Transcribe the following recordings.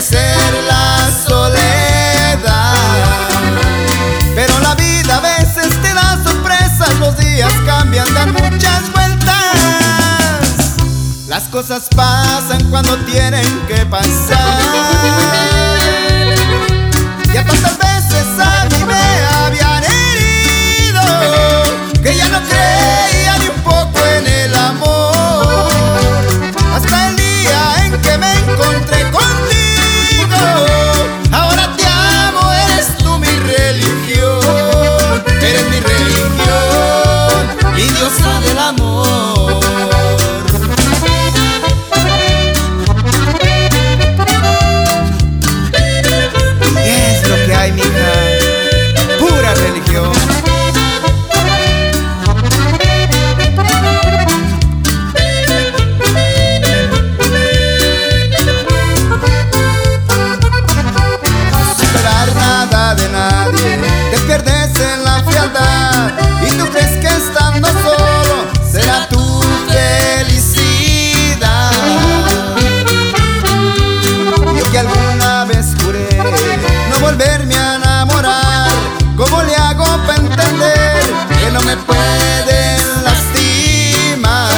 Ser la soledad. Pero la vida a veces te da sorpresas, los días cambian, dan muchas vueltas. Las cosas pasan cuando tienen que pasar. alguna vez juré no volverme a enamorar. ¿Cómo le hago para entender que no me pueden lastimar?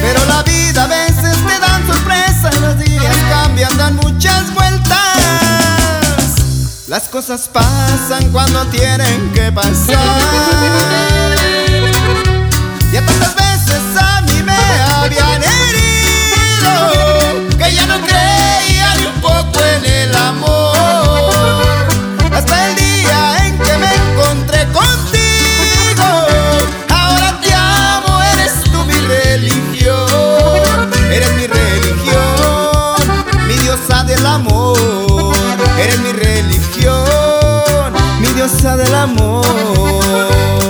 Pero la vida a veces te dan sorpresas, los días cambian, dan muchas vueltas. Las cosas pasan cuando tienen que pasar. eres mi religión, mi diosa del amor.